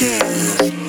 again.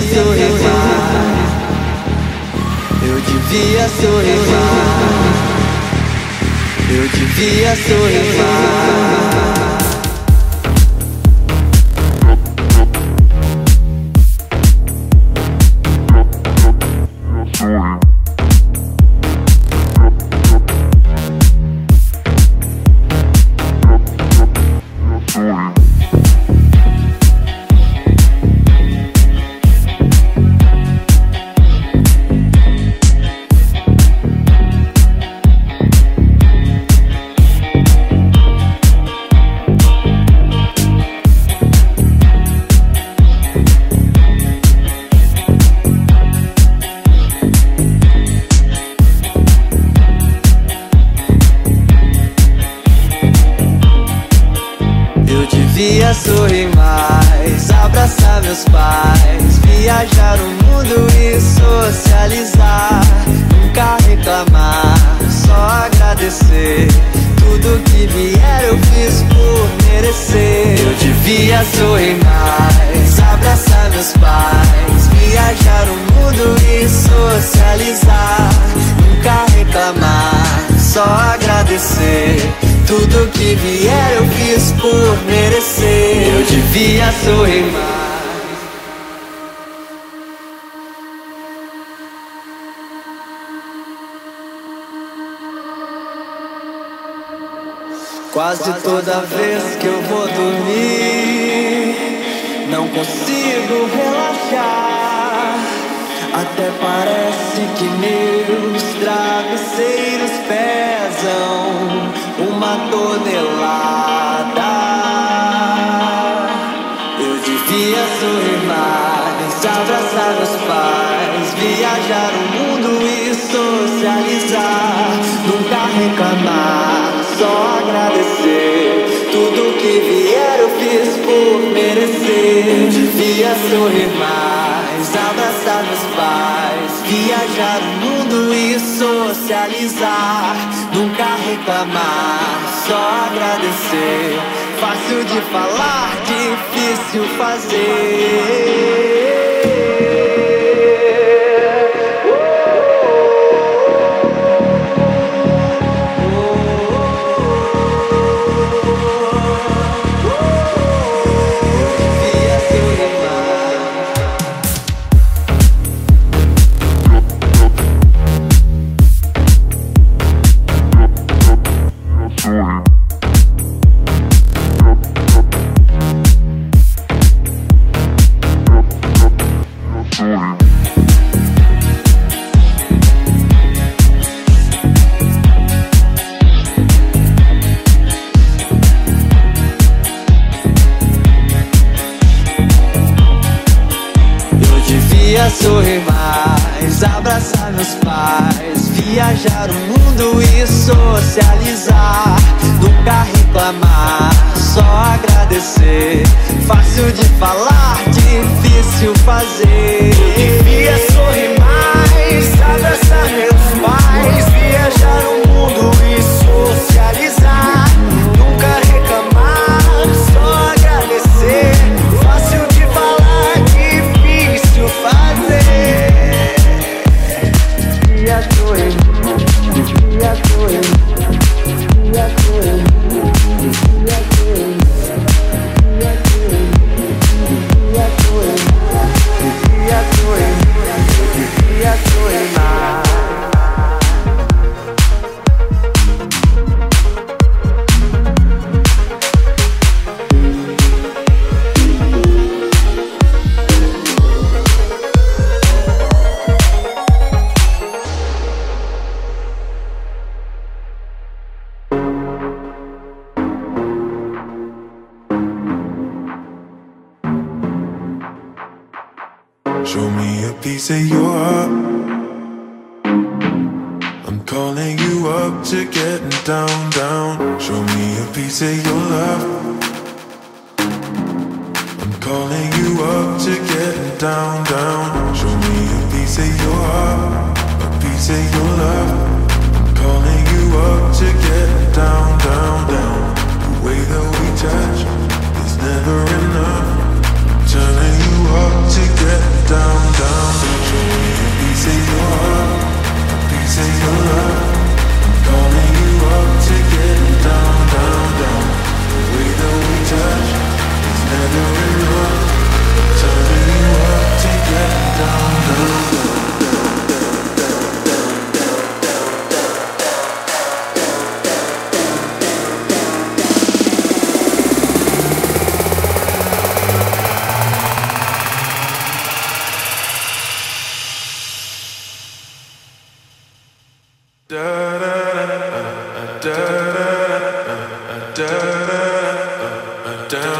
Tudo amar, só agradecer. Tudo que vier eu fiz por merecer. Devia sorrir mais, abraçar meus pais, viajar o mundo e socializar. Nunca reclamar, só agradecer. Fácil de falar, difícil fazer.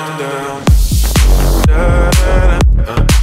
down, down. Da, da, da.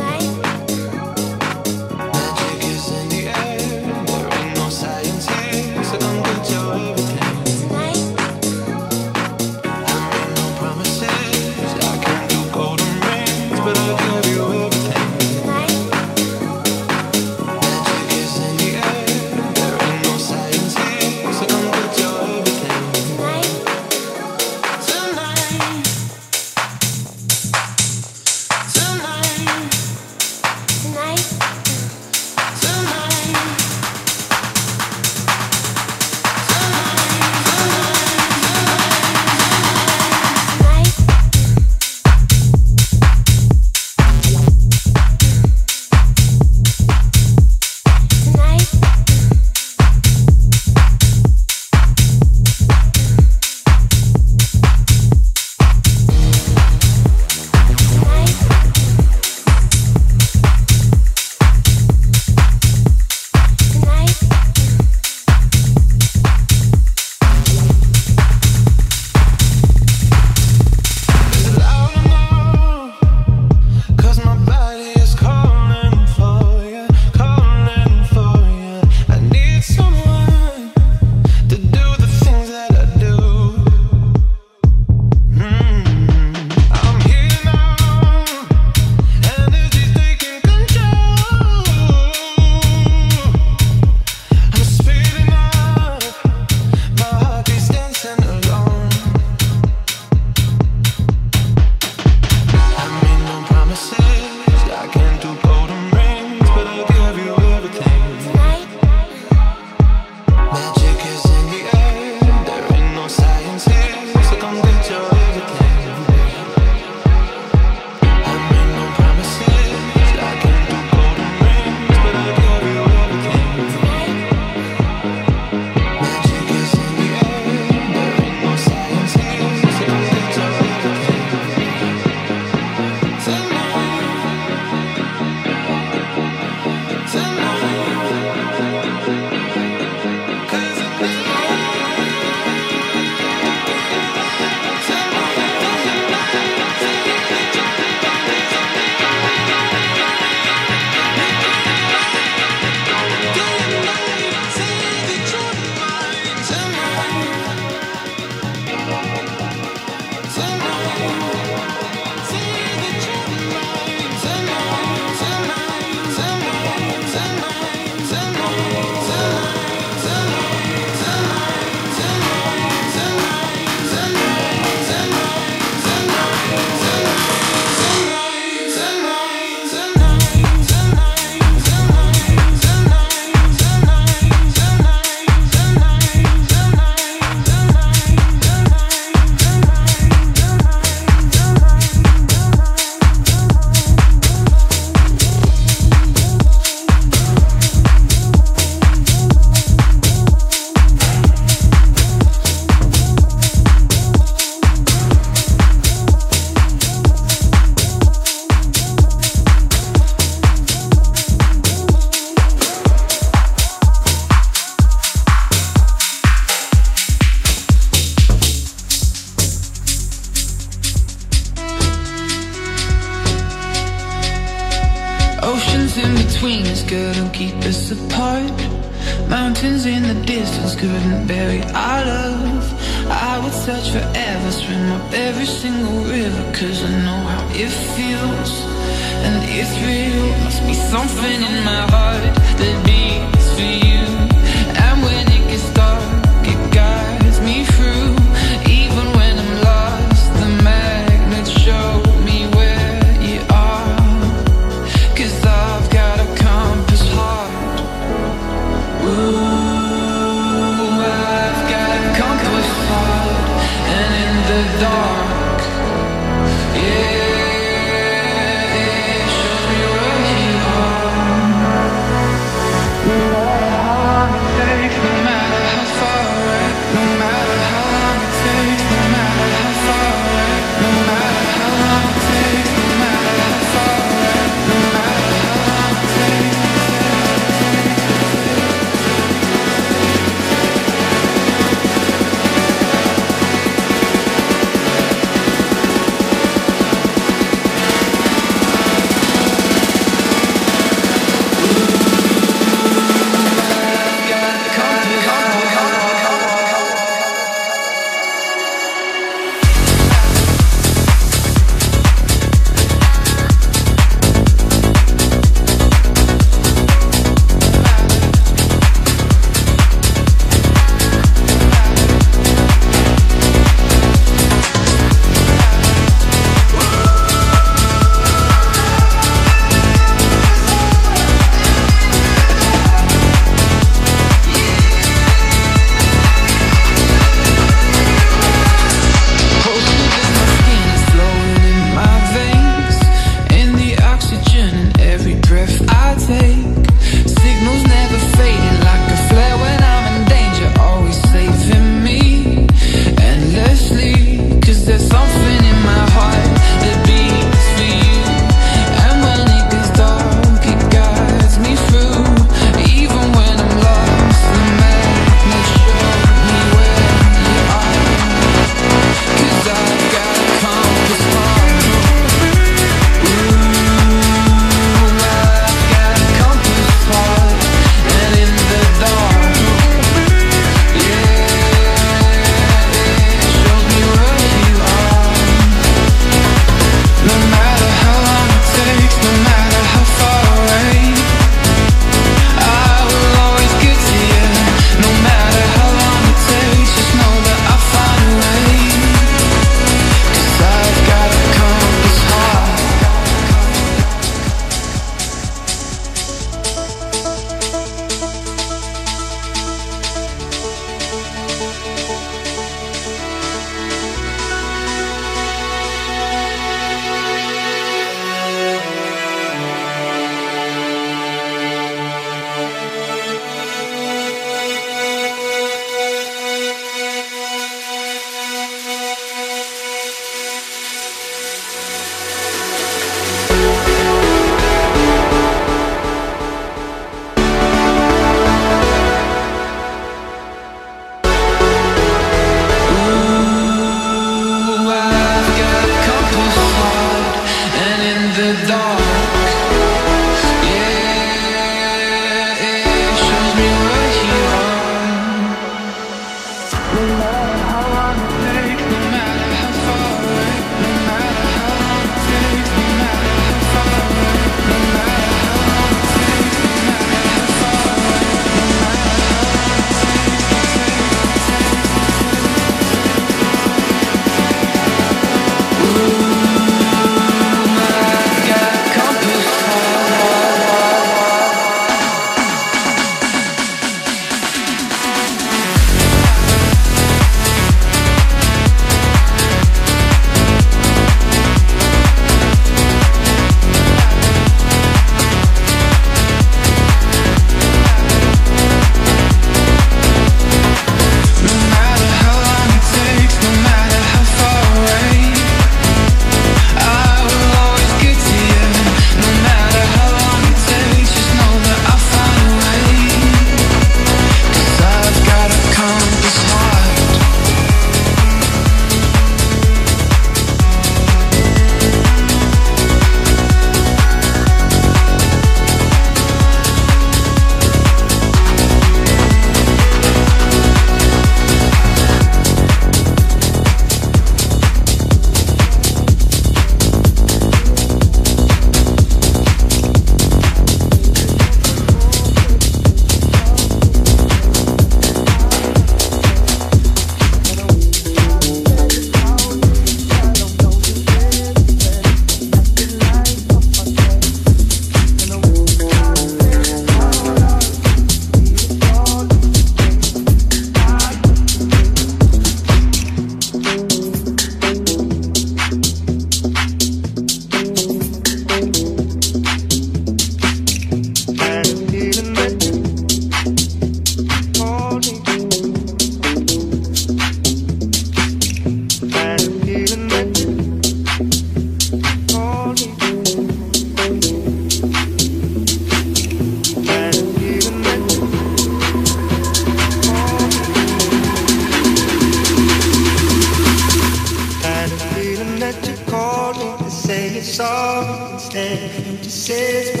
says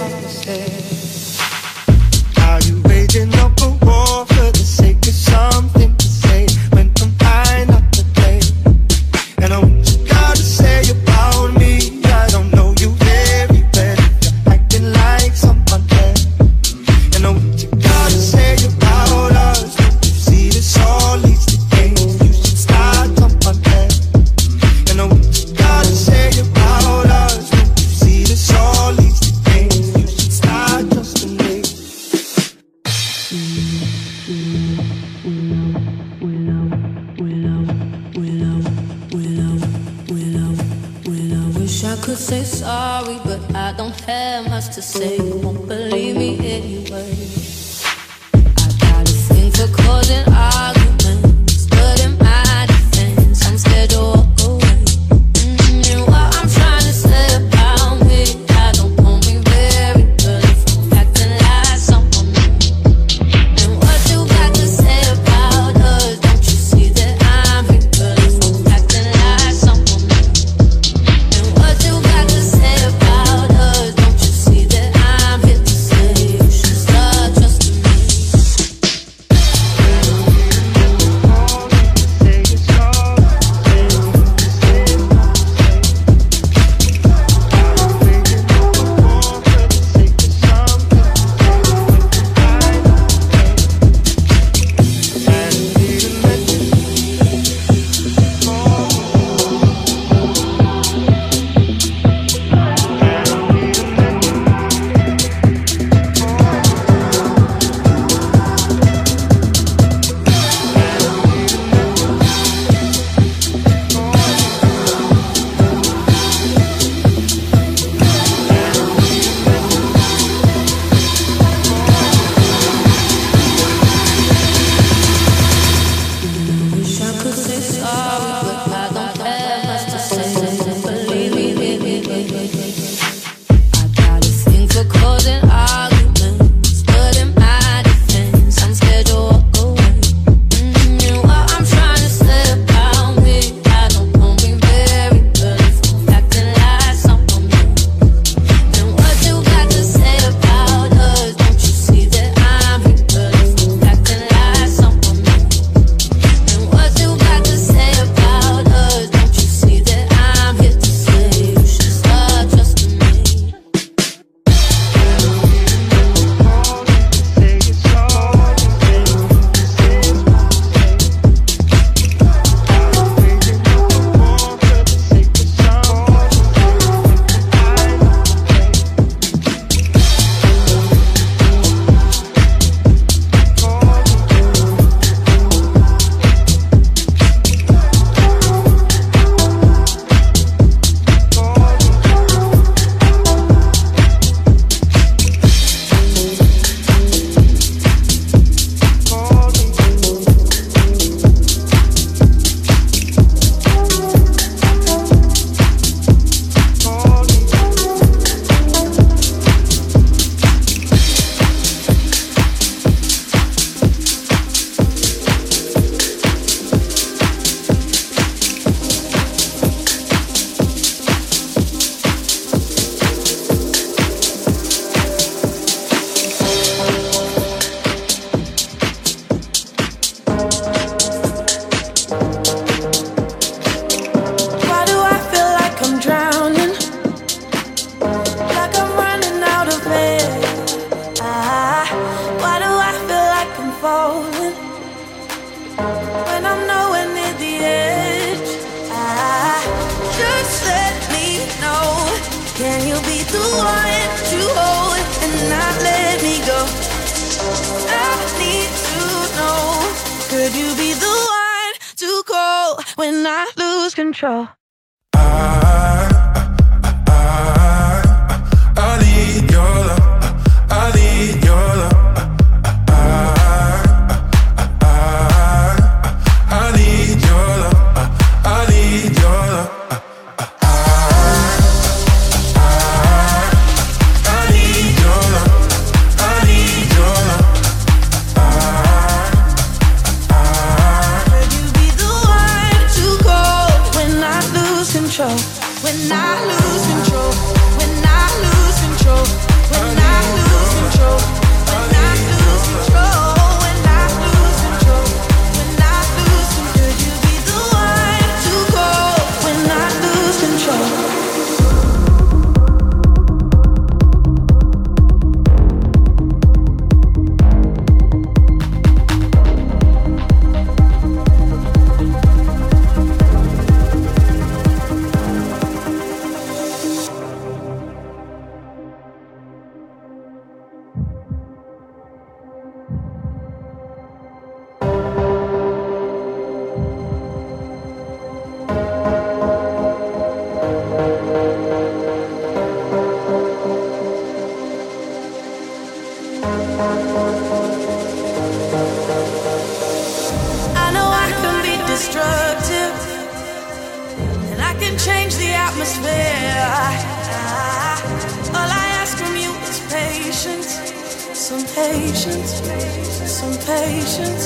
在身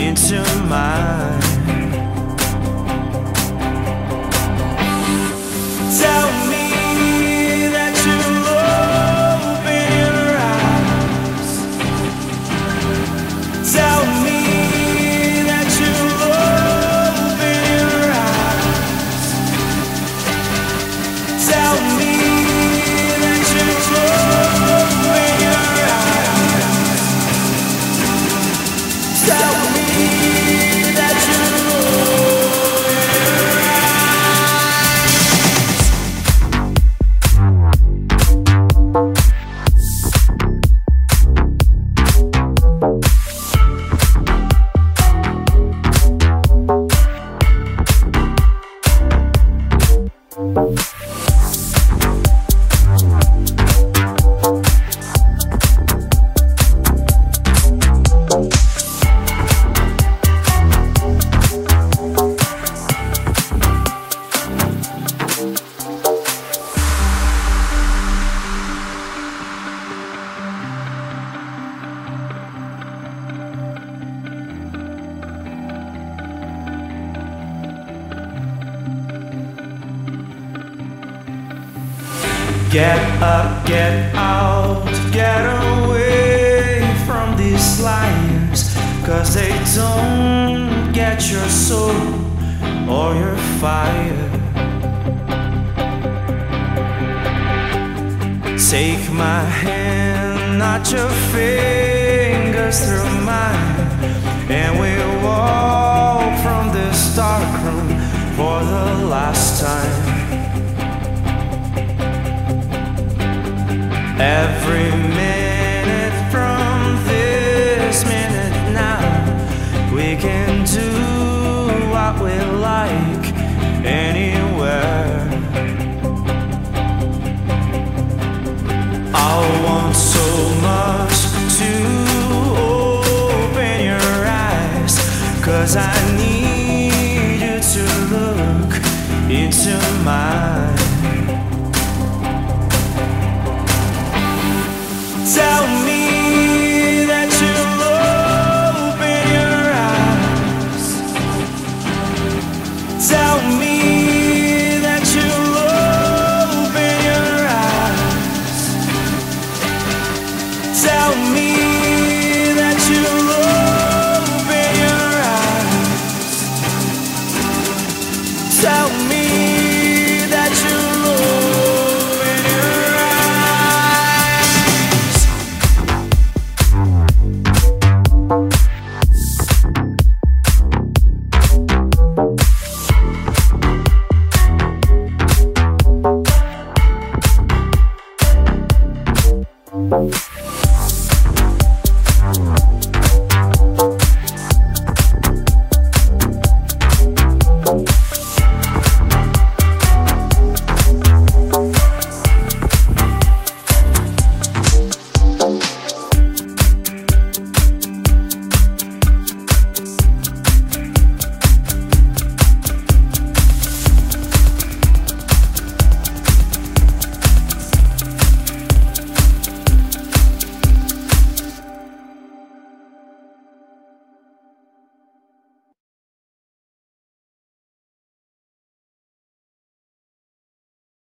into mine.